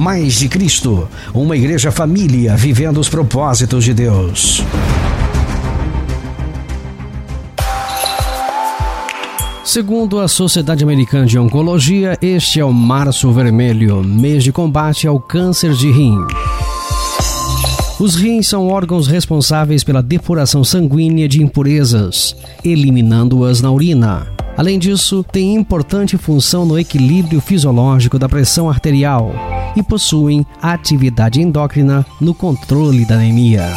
Mais de Cristo, uma igreja família vivendo os propósitos de Deus. Segundo a Sociedade Americana de Oncologia, este é o Março Vermelho, mês de combate ao câncer de rim. Os rins são órgãos responsáveis pela depuração sanguínea de impurezas, eliminando-as na urina. Além disso, tem importante função no equilíbrio fisiológico da pressão arterial e possuem atividade endócrina no controle da anemia.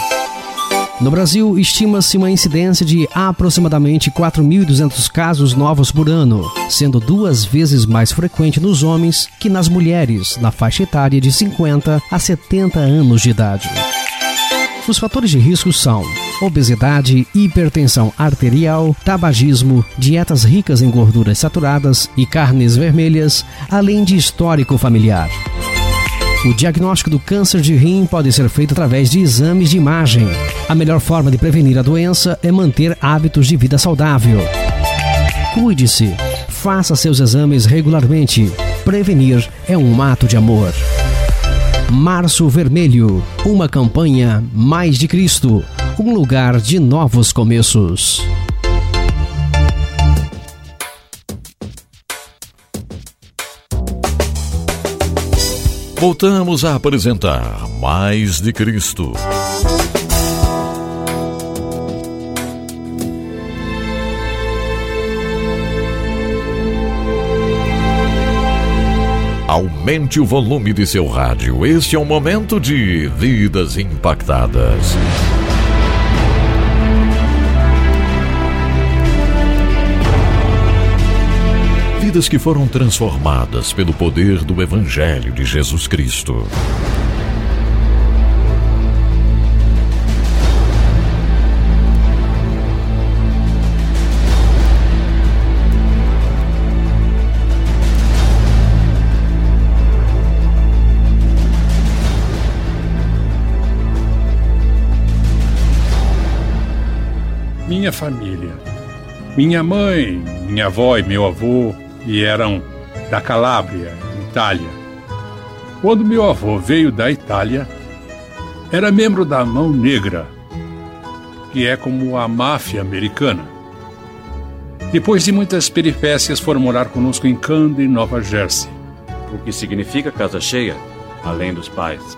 No Brasil, estima-se uma incidência de aproximadamente 4.200 casos novos por ano, sendo duas vezes mais frequente nos homens que nas mulheres, na faixa etária de 50 a 70 anos de idade. Os fatores de risco são obesidade, hipertensão arterial, tabagismo, dietas ricas em gorduras saturadas e carnes vermelhas, além de histórico familiar. O diagnóstico do câncer de rim pode ser feito através de exames de imagem. A melhor forma de prevenir a doença é manter hábitos de vida saudável. Cuide-se. Faça seus exames regularmente. Prevenir é um ato de amor. Março Vermelho uma campanha Mais de Cristo um lugar de novos começos. Voltamos a apresentar Mais de Cristo. Aumente o volume de seu rádio. Este é o momento de Vidas Impactadas. Vidas que foram transformadas pelo poder do Evangelho de Jesus Cristo. Minha família. Minha mãe, minha avó e meu avô e eram da Calábria, Itália. Quando meu avô veio da Itália, era membro da Mão Negra, que é como a máfia americana. Depois de muitas peripécias, foram morar conosco em Camden, Nova Jersey. O que significa casa cheia, além dos pais.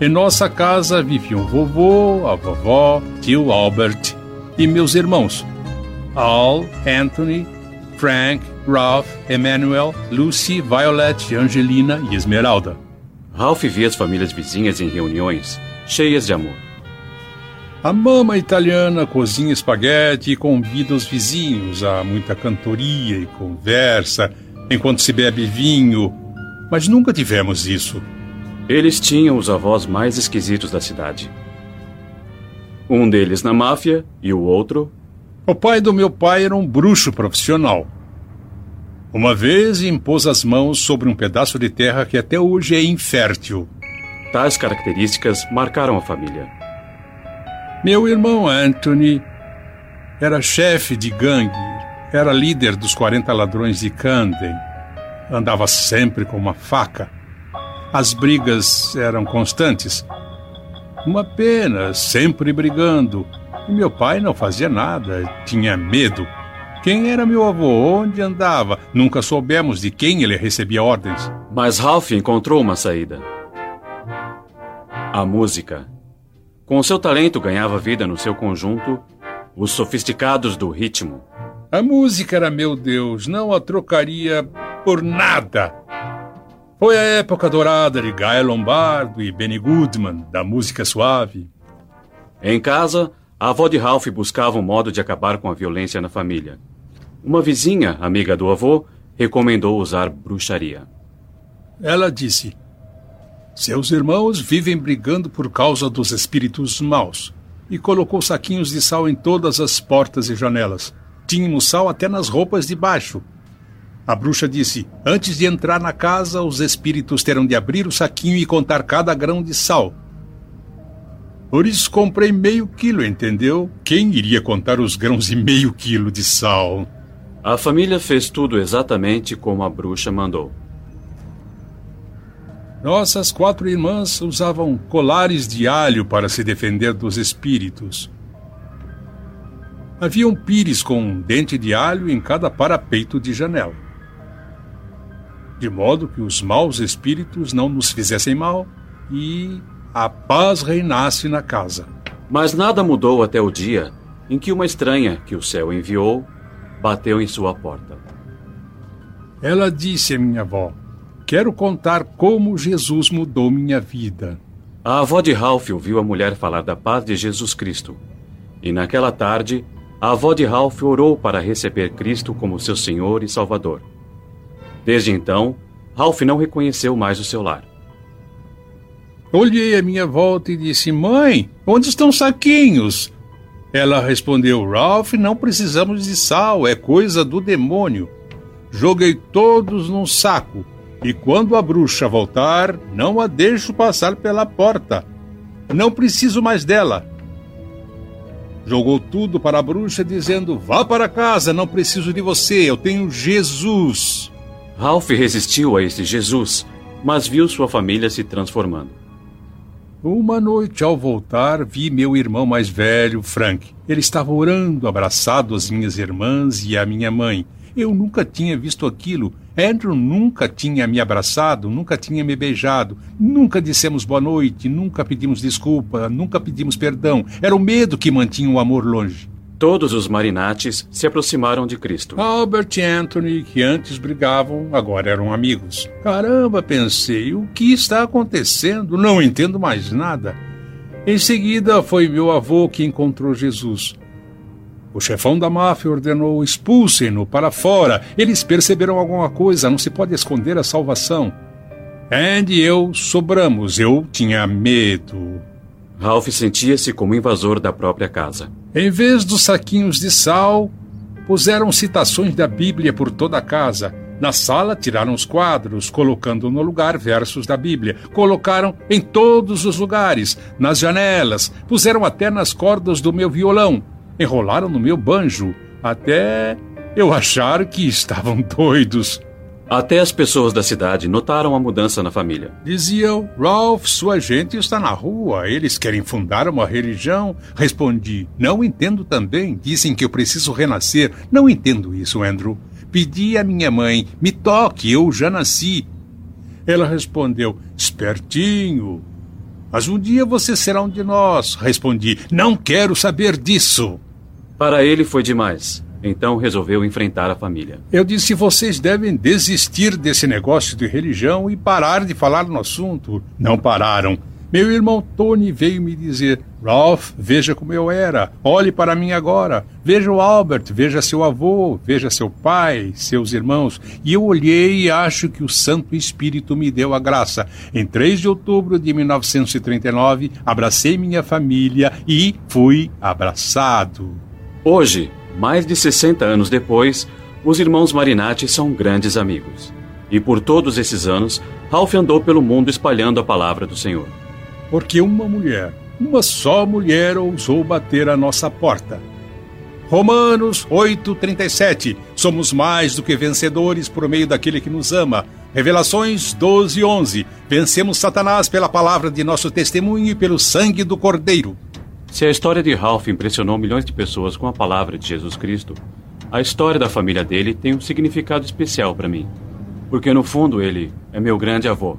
Em nossa casa viviam vovô, a vovó, tio Albert e meus irmãos, Al, Anthony, Frank, Ralph, Emmanuel, Lucy, Violet, Angelina e Esmeralda. Ralph via as famílias vizinhas em reuniões, cheias de amor. A mama italiana cozinha espaguete e convida os vizinhos a muita cantoria e conversa enquanto se bebe vinho mas nunca tivemos isso. Eles tinham os avós mais esquisitos da cidade. Um deles na máfia e o outro. O pai do meu pai era um bruxo profissional. Uma vez impôs as mãos sobre um pedaço de terra que até hoje é infértil. Tais características marcaram a família. Meu irmão Anthony era chefe de gangue, era líder dos 40 ladrões de Camden. Andava sempre com uma faca. As brigas eram constantes. Uma pena, sempre brigando. E meu pai não fazia nada, tinha medo. Quem era meu avô? Onde andava? Nunca soubemos de quem ele recebia ordens. Mas Ralph encontrou uma saída. A música. Com seu talento ganhava vida no seu conjunto os sofisticados do ritmo. A música era meu Deus, não a trocaria por nada. Foi a época dourada de Guy Lombardo e Benny Goodman, da música suave. Em casa, a avó de Ralph buscava um modo de acabar com a violência na família. Uma vizinha, amiga do avô, recomendou usar bruxaria. Ela disse: Seus irmãos vivem brigando por causa dos espíritos maus. E colocou saquinhos de sal em todas as portas e janelas. Tínhamos sal até nas roupas de baixo. A bruxa disse: Antes de entrar na casa, os espíritos terão de abrir o saquinho e contar cada grão de sal. Por isso comprei meio quilo, entendeu? Quem iria contar os grãos de meio quilo de sal? A família fez tudo exatamente como a bruxa mandou. Nossas quatro irmãs usavam colares de alho para se defender dos espíritos. Havia um pires com um dente de alho em cada parapeito de janela. De modo que os maus espíritos não nos fizessem mal e a paz reinasse na casa. Mas nada mudou até o dia em que uma estranha que o céu enviou bateu em sua porta. Ela disse a minha avó: Quero contar como Jesus mudou minha vida. A avó de Ralph ouviu a mulher falar da paz de Jesus Cristo. E naquela tarde, a avó de Ralph orou para receber Cristo como seu Senhor e Salvador. Desde então, Ralph não reconheceu mais o seu lar. Olhei à minha volta e disse: Mãe, onde estão saquinhos? Ela respondeu: Ralph, não precisamos de sal, é coisa do demônio. Joguei todos num saco, e quando a bruxa voltar, não a deixo passar pela porta. Não preciso mais dela. Jogou tudo para a bruxa, dizendo: Vá para casa, não preciso de você, eu tenho Jesus. Ralph resistiu a esse Jesus, mas viu sua família se transformando. Uma noite, ao voltar, vi meu irmão mais velho, Frank. Ele estava orando, abraçado às minhas irmãs e à minha mãe. Eu nunca tinha visto aquilo. Andrew nunca tinha me abraçado, nunca tinha me beijado, nunca dissemos boa noite, nunca pedimos desculpa, nunca pedimos perdão. Era o medo que mantinha o amor longe. Todos os marinates se aproximaram de Cristo. Albert e Anthony, que antes brigavam, agora eram amigos. Caramba, pensei, o que está acontecendo? Não entendo mais nada. Em seguida, foi meu avô que encontrou Jesus. O chefão da máfia ordenou expulsem-no para fora. Eles perceberam alguma coisa, não se pode esconder a salvação. Andy e eu sobramos, eu tinha medo. Ralph sentia-se como invasor da própria casa. Em vez dos saquinhos de sal, puseram citações da Bíblia por toda a casa. Na sala, tiraram os quadros, colocando no lugar versos da Bíblia. Colocaram em todos os lugares, nas janelas, puseram até nas cordas do meu violão. Enrolaram no meu banjo, até eu achar que estavam doidos. Até as pessoas da cidade notaram a mudança na família. Diziam, Ralph, sua gente está na rua, eles querem fundar uma religião. Respondi, não entendo também. Dizem que eu preciso renascer. Não entendo isso, Andrew. Pedi à minha mãe, me toque, eu já nasci. Ela respondeu, espertinho. Mas um dia você será um de nós. Respondi, não quero saber disso. Para ele foi demais. Então resolveu enfrentar a família. Eu disse: vocês devem desistir desse negócio de religião e parar de falar no assunto. Não pararam. Meu irmão Tony veio me dizer: Ralph, veja como eu era. Olhe para mim agora. Veja o Albert, veja seu avô, veja seu pai, seus irmãos. E eu olhei e acho que o Santo Espírito me deu a graça. Em 3 de outubro de 1939, abracei minha família e fui abraçado. Hoje, mais de 60 anos depois, os irmãos Marinatti são grandes amigos. E por todos esses anos, Ralph andou pelo mundo espalhando a palavra do Senhor. Porque uma mulher uma só mulher ousou bater a nossa porta. Romanos 8:37 Somos mais do que vencedores por meio daquele que nos ama. Revelações 12:11 Vencemos Satanás pela palavra de nosso testemunho e pelo sangue do Cordeiro. Se a história de Ralph impressionou milhões de pessoas com a palavra de Jesus Cristo, a história da família dele tem um significado especial para mim. Porque no fundo ele é meu grande avô.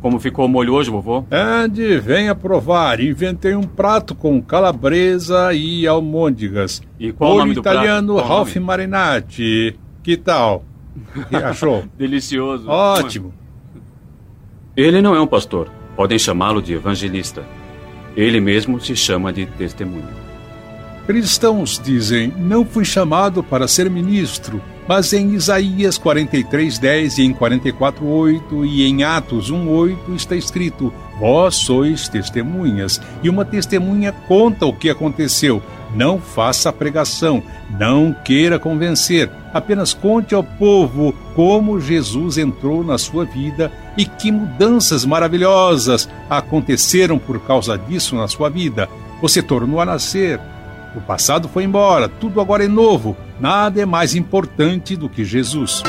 Como ficou o molho hoje, vovô? Andy, venha provar. Inventei um prato com calabresa e almôndegas. E qual o nome italiano do prato? Ralph Marinatti. Que tal? Que achou? Delicioso. Ótimo. Ele não é um pastor. Podem chamá-lo de evangelista. Ele mesmo se chama de testemunho. Cristãos dizem: Não fui chamado para ser ministro, mas em Isaías 43:10 e em 44:8 e em Atos 1:8 está escrito: Vós sois testemunhas, e uma testemunha conta o que aconteceu. Não faça pregação, não queira convencer, apenas conte ao povo como Jesus entrou na sua vida e que mudanças maravilhosas aconteceram por causa disso na sua vida. Você tornou a nascer, o passado foi embora, tudo agora é novo. Nada é mais importante do que Jesus.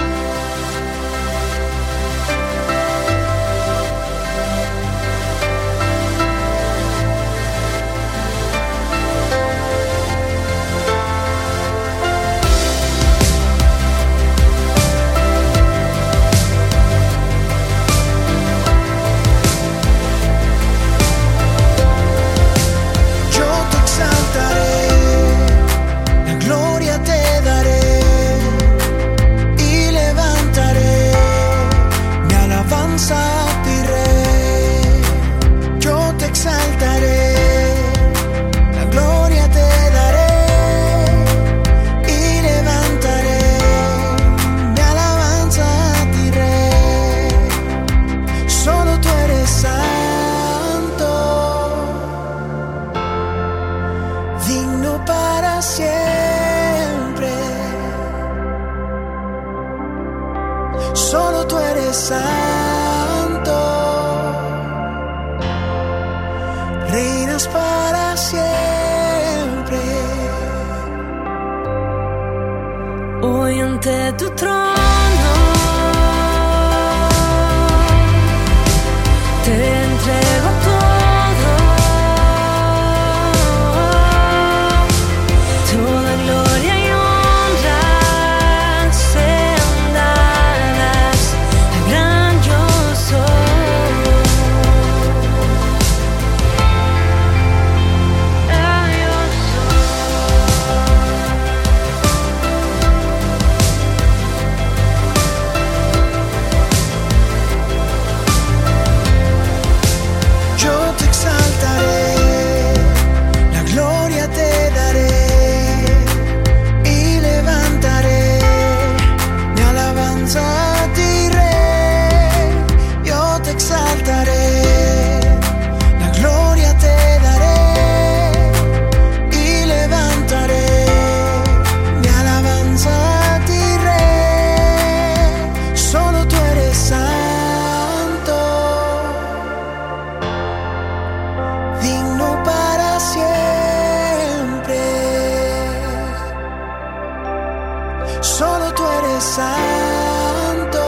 Santo,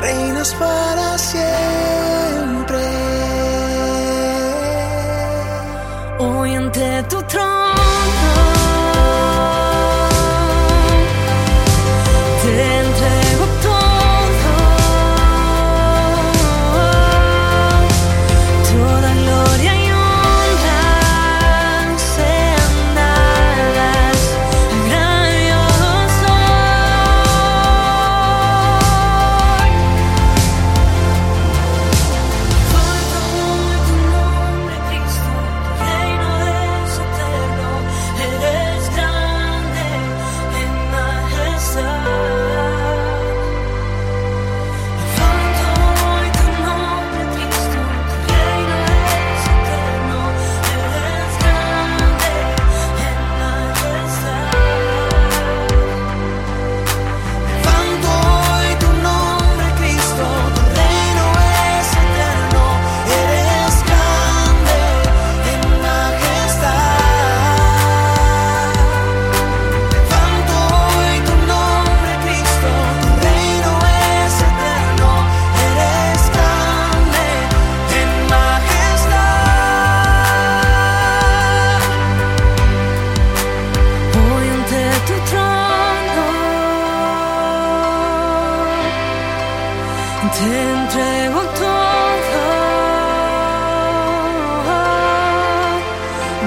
reinas para siempre. Hoy ante tu trono.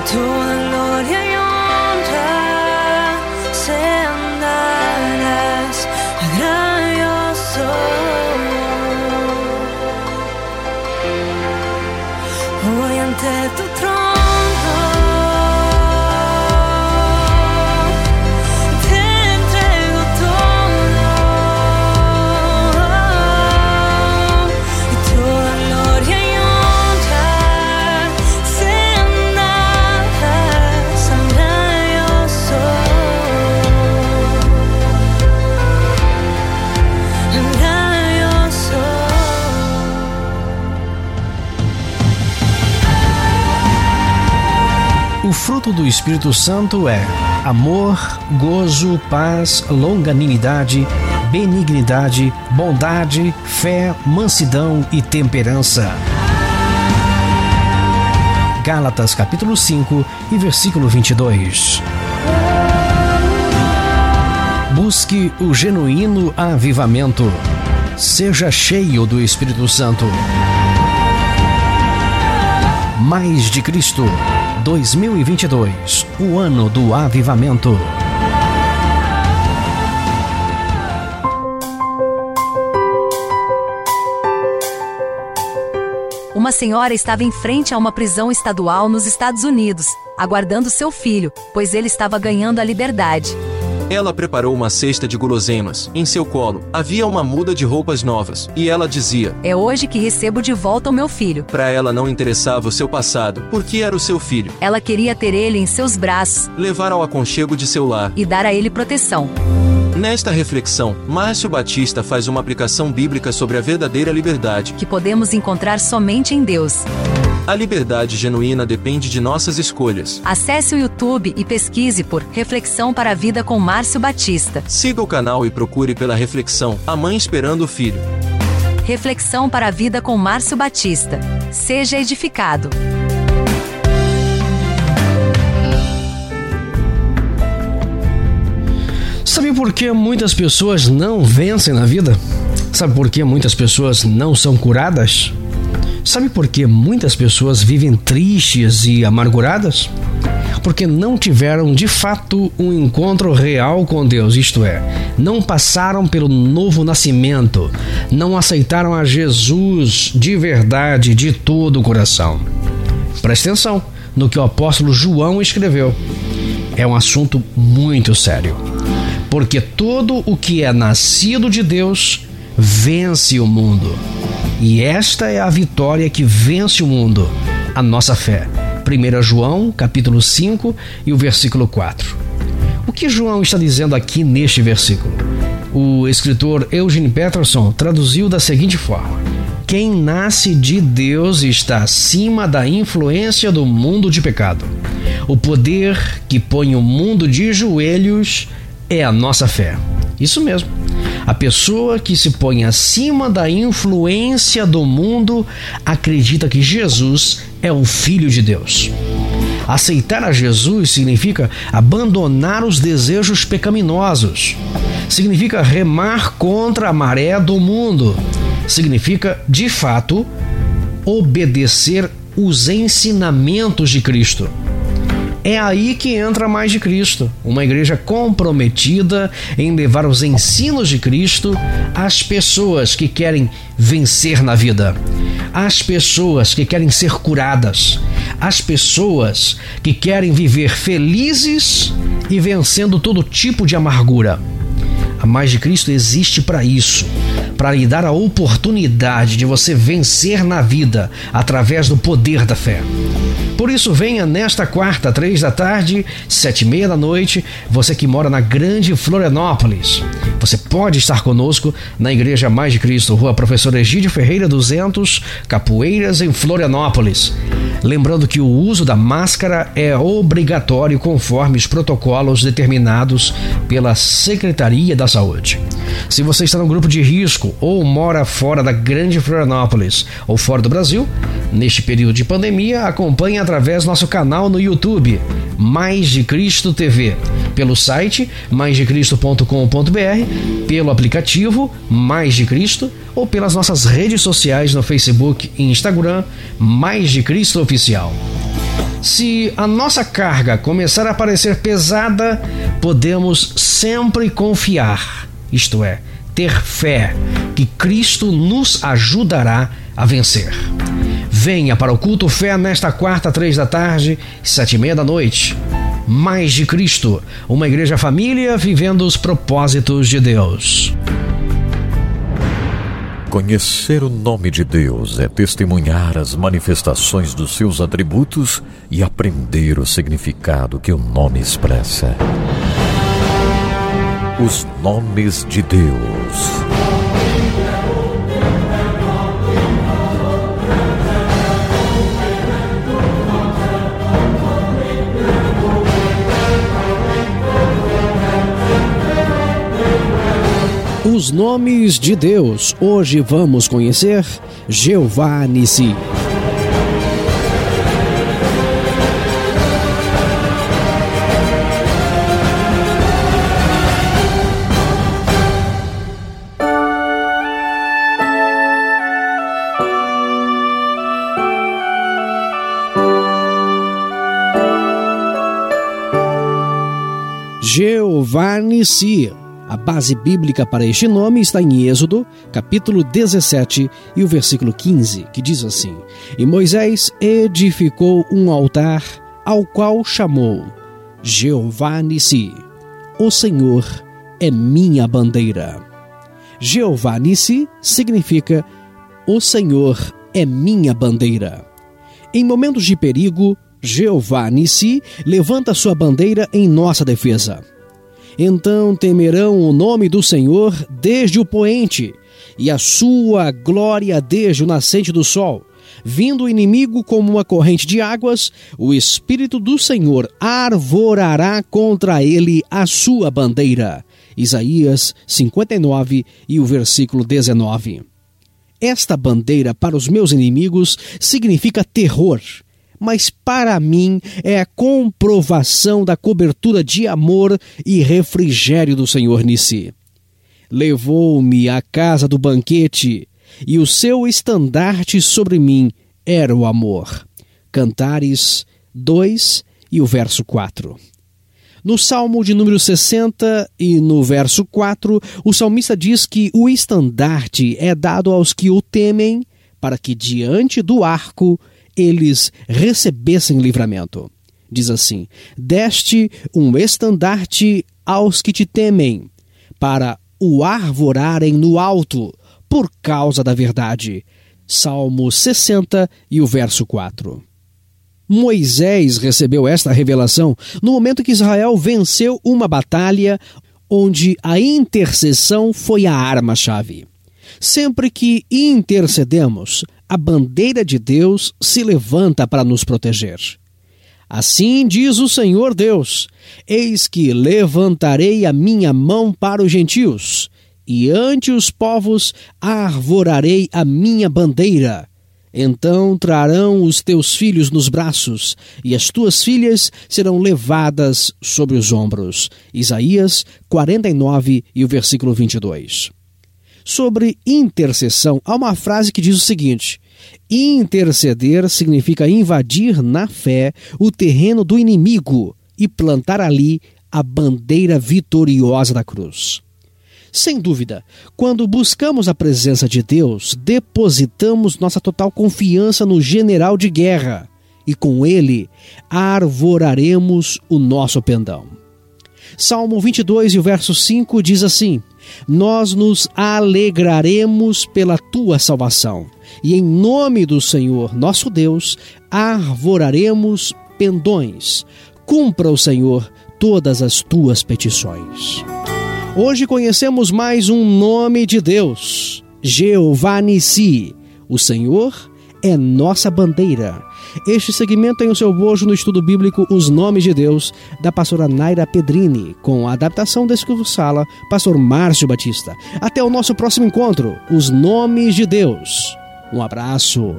to the Lord, fruto do Espírito Santo é amor, gozo, paz, longanimidade, benignidade, bondade, fé, mansidão e temperança. Gálatas capítulo 5 e versículo 22. Busque o genuíno avivamento. Seja cheio do Espírito Santo. Mais de Cristo 2022, o ano do avivamento. Uma senhora estava em frente a uma prisão estadual nos Estados Unidos, aguardando seu filho, pois ele estava ganhando a liberdade. Ela preparou uma cesta de guloseimas. Em seu colo havia uma muda de roupas novas. E ela dizia: É hoje que recebo de volta o meu filho. Para ela não interessava o seu passado, porque era o seu filho. Ela queria ter ele em seus braços, levar ao aconchego de seu lar e dar a ele proteção. Nesta reflexão, Márcio Batista faz uma aplicação bíblica sobre a verdadeira liberdade que podemos encontrar somente em Deus. A liberdade genuína depende de nossas escolhas. Acesse o YouTube e pesquise por Reflexão para a Vida com Márcio Batista. Siga o canal e procure pela reflexão A Mãe Esperando o Filho. Reflexão para a Vida com Márcio Batista. Seja edificado. Sabe por que muitas pessoas não vencem na vida? Sabe por que muitas pessoas não são curadas? Sabe por que muitas pessoas vivem tristes e amarguradas? Porque não tiveram de fato um encontro real com Deus, isto é, não passaram pelo novo nascimento, não aceitaram a Jesus de verdade, de todo o coração. Preste atenção no que o apóstolo João escreveu. É um assunto muito sério. Porque todo o que é nascido de Deus vence o mundo. E esta é a vitória que vence o mundo, a nossa fé. 1 João, capítulo 5 e o versículo 4. O que João está dizendo aqui neste versículo? O escritor Eugene Peterson traduziu da seguinte forma: Quem nasce de Deus está acima da influência do mundo de pecado. O poder que põe o mundo de joelhos é a nossa fé. Isso mesmo. A pessoa que se põe acima da influência do mundo acredita que Jesus é o Filho de Deus. Aceitar a Jesus significa abandonar os desejos pecaminosos. Significa remar contra a maré do mundo. Significa, de fato, obedecer os ensinamentos de Cristo. É aí que entra mais de Cristo, uma igreja comprometida em levar os ensinos de Cristo às pessoas que querem vencer na vida, às pessoas que querem ser curadas, às pessoas que querem viver felizes e vencendo todo tipo de amargura. A mais de Cristo existe para isso, para lhe dar a oportunidade de você vencer na vida através do poder da fé. Por isso, venha nesta quarta, três da tarde, sete e meia da noite, você que mora na Grande Florianópolis. Você pode estar conosco na Igreja Mais de Cristo, Rua Professor Egídio Ferreira 200, Capoeiras, em Florianópolis. Lembrando que o uso da máscara é obrigatório conforme os protocolos determinados pela Secretaria da Saúde. Se você está no grupo de risco ou mora fora da Grande Florianópolis ou fora do Brasil, Neste período de pandemia, acompanhe através do nosso canal no YouTube, Mais de Cristo TV, pelo site maisdecristo.com.br, pelo aplicativo Mais de Cristo ou pelas nossas redes sociais no Facebook e Instagram, Mais de Cristo Oficial. Se a nossa carga começar a parecer pesada, podemos sempre confiar, isto é, ter fé que Cristo nos ajudará a vencer. Venha para o culto fé nesta quarta, três da tarde, sete e meia da noite. Mais de Cristo, uma igreja família vivendo os propósitos de Deus. Conhecer o nome de Deus é testemunhar as manifestações dos seus atributos e aprender o significado que o nome expressa. Os nomes de Deus. Os nomes de Deus. Hoje vamos conhecer Jeová Nissi. Nissi a base bíblica para este nome está em Êxodo, capítulo 17 e o versículo 15, que diz assim: E Moisés edificou um altar ao qual chamou Jeová Nissi, o Senhor é minha bandeira. Jeová Nissi significa o Senhor é minha bandeira. Em momentos de perigo, Jeová Nissi levanta sua bandeira em nossa defesa. Então temerão o nome do Senhor desde o poente, e a sua glória desde o nascente do sol. Vindo o inimigo como uma corrente de águas, o Espírito do Senhor arvorará contra ele a sua bandeira. Isaías 59 e o versículo 19. Esta bandeira para os meus inimigos significa terror mas para mim é a comprovação da cobertura de amor e refrigério do Senhor Nissi. Levou-me à casa do banquete, e o seu estandarte sobre mim era o amor. Cantares 2 e o verso 4. No Salmo de número 60 e no verso 4, o salmista diz que o estandarte é dado aos que o temem, para que diante do arco eles recebessem livramento. Diz assim: Deste um estandarte aos que te temem, para o arvorarem no alto, por causa da verdade. Salmo 60 e o verso 4. Moisés recebeu esta revelação no momento que Israel venceu uma batalha onde a intercessão foi a arma-chave. Sempre que intercedemos, a bandeira de Deus se levanta para nos proteger. Assim diz o Senhor Deus: Eis que levantarei a minha mão para os gentios, e ante os povos arvorarei a minha bandeira. Então trarão os teus filhos nos braços, e as tuas filhas serão levadas sobre os ombros. Isaías 49 e o versículo 22 sobre intercessão, há uma frase que diz o seguinte: interceder significa invadir na fé o terreno do inimigo e plantar ali a bandeira vitoriosa da cruz. Sem dúvida, quando buscamos a presença de Deus, depositamos nossa total confiança no general de guerra e com ele arvoraremos o nosso pendão. Salmo 22 e o verso 5 diz assim: nós nos alegraremos pela tua salvação. E em nome do Senhor nosso Deus, arvoraremos pendões. Cumpra o Senhor todas as tuas petições. Hoje conhecemos mais um nome de Deus, Jeová Nissi. O Senhor é nossa bandeira este segmento tem o seu bojo no estudo bíblico Os Nomes de Deus, da pastora Naira Pedrini, com a adaptação da Sala, pastor Márcio Batista. Até o nosso próximo encontro, Os Nomes de Deus. Um abraço.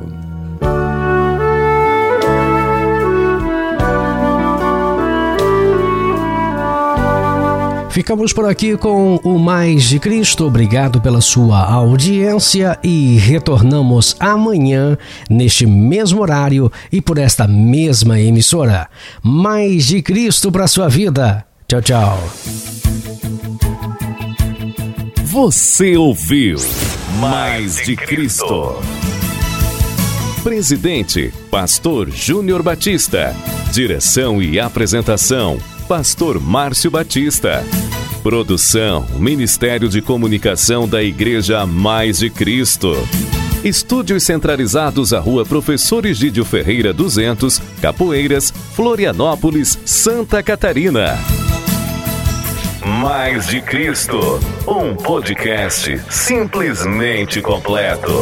Ficamos por aqui com o Mais de Cristo. Obrigado pela sua audiência e retornamos amanhã neste mesmo horário e por esta mesma emissora. Mais de Cristo para sua vida. Tchau, tchau. Você ouviu Mais de Cristo. Presidente, Pastor Júnior Batista. Direção e apresentação, Pastor Márcio Batista. Produção, Ministério de Comunicação da Igreja Mais de Cristo. Estúdios centralizados à Rua Professor Egídio Ferreira 200, Capoeiras, Florianópolis, Santa Catarina. Mais de Cristo, um podcast simplesmente completo.